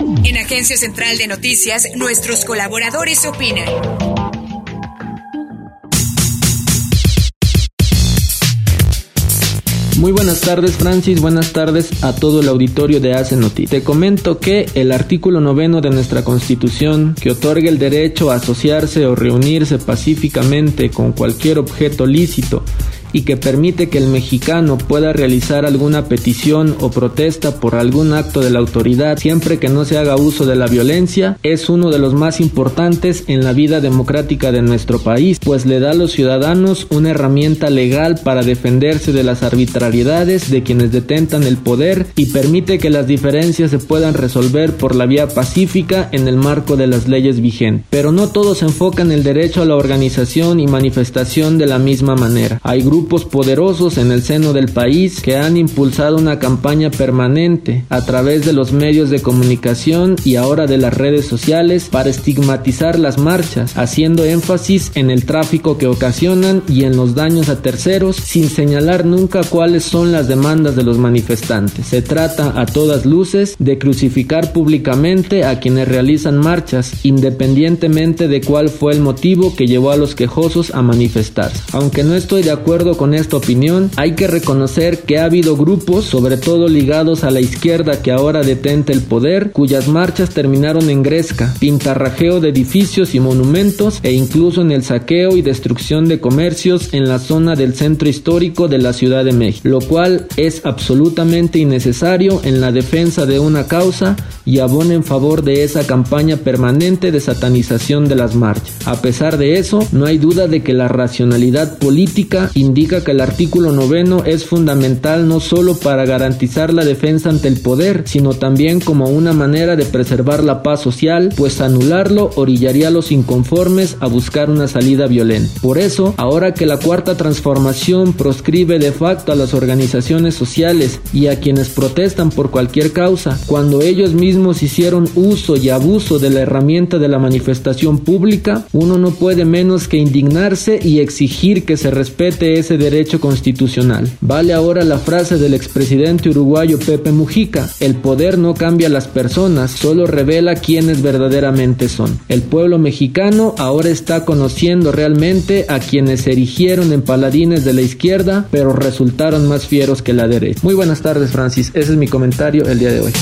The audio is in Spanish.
En Agencia Central de Noticias, nuestros colaboradores opinan. Muy buenas tardes Francis, buenas tardes a todo el auditorio de Hace. Te comento que el artículo noveno de nuestra constitución, que otorga el derecho a asociarse o reunirse pacíficamente con cualquier objeto lícito y que permite que el mexicano pueda realizar alguna petición o protesta por algún acto de la autoridad siempre que no se haga uso de la violencia, es uno de los más importantes en la vida democrática de nuestro país, pues le da a los ciudadanos una herramienta legal para defenderse de las arbitrariedades de quienes detentan el poder y permite que las diferencias se puedan resolver por la vía pacífica en el marco de las leyes vigentes. Pero no todos enfocan el derecho a la organización y manifestación de la misma manera. Hay grupos poderosos en el seno del país que han impulsado una campaña permanente a través de los medios de comunicación y ahora de las redes sociales para estigmatizar las marchas, haciendo énfasis en el tráfico que ocasionan y en los daños a terceros sin señalar nunca cuáles son las demandas de los manifestantes. Se trata a todas luces de crucificar públicamente a quienes realizan marchas, independientemente de cuál fue el motivo que llevó a los quejosos a manifestarse. Aunque no estoy de acuerdo con esta opinión, hay que reconocer que ha habido grupos, sobre todo ligados a la izquierda que ahora detenta el poder, cuyas marchas terminaron en gresca, pintarrajeo de edificios y monumentos e incluso en el saqueo y destrucción de comercios en la zona del centro histórico de la Ciudad de México, lo cual es absolutamente innecesario en la defensa de una causa y abona en favor de esa campaña permanente de satanización de las marchas. A pesar de eso, no hay duda de que la racionalidad política indica que el artículo noveno es fundamental no solo para garantizar la defensa ante el poder, sino también como una manera de preservar la paz social, pues anularlo orillaría a los inconformes a buscar una salida violenta. Por eso, ahora que la cuarta transformación proscribe de facto a las organizaciones sociales y a quienes protestan por cualquier causa, cuando ellos mismos hicieron uso y abuso de la herramienta de la manifestación pública, uno no puede menos que indignarse y exigir que se respete ese derecho constitucional. Vale ahora la frase del expresidente uruguayo Pepe Mujica, el poder no cambia a las personas, solo revela quiénes verdaderamente son. El pueblo mexicano ahora está conociendo realmente a quienes se erigieron en paladines de la izquierda, pero resultaron más fieros que la derecha. Muy buenas tardes Francis, ese es mi comentario el día de hoy.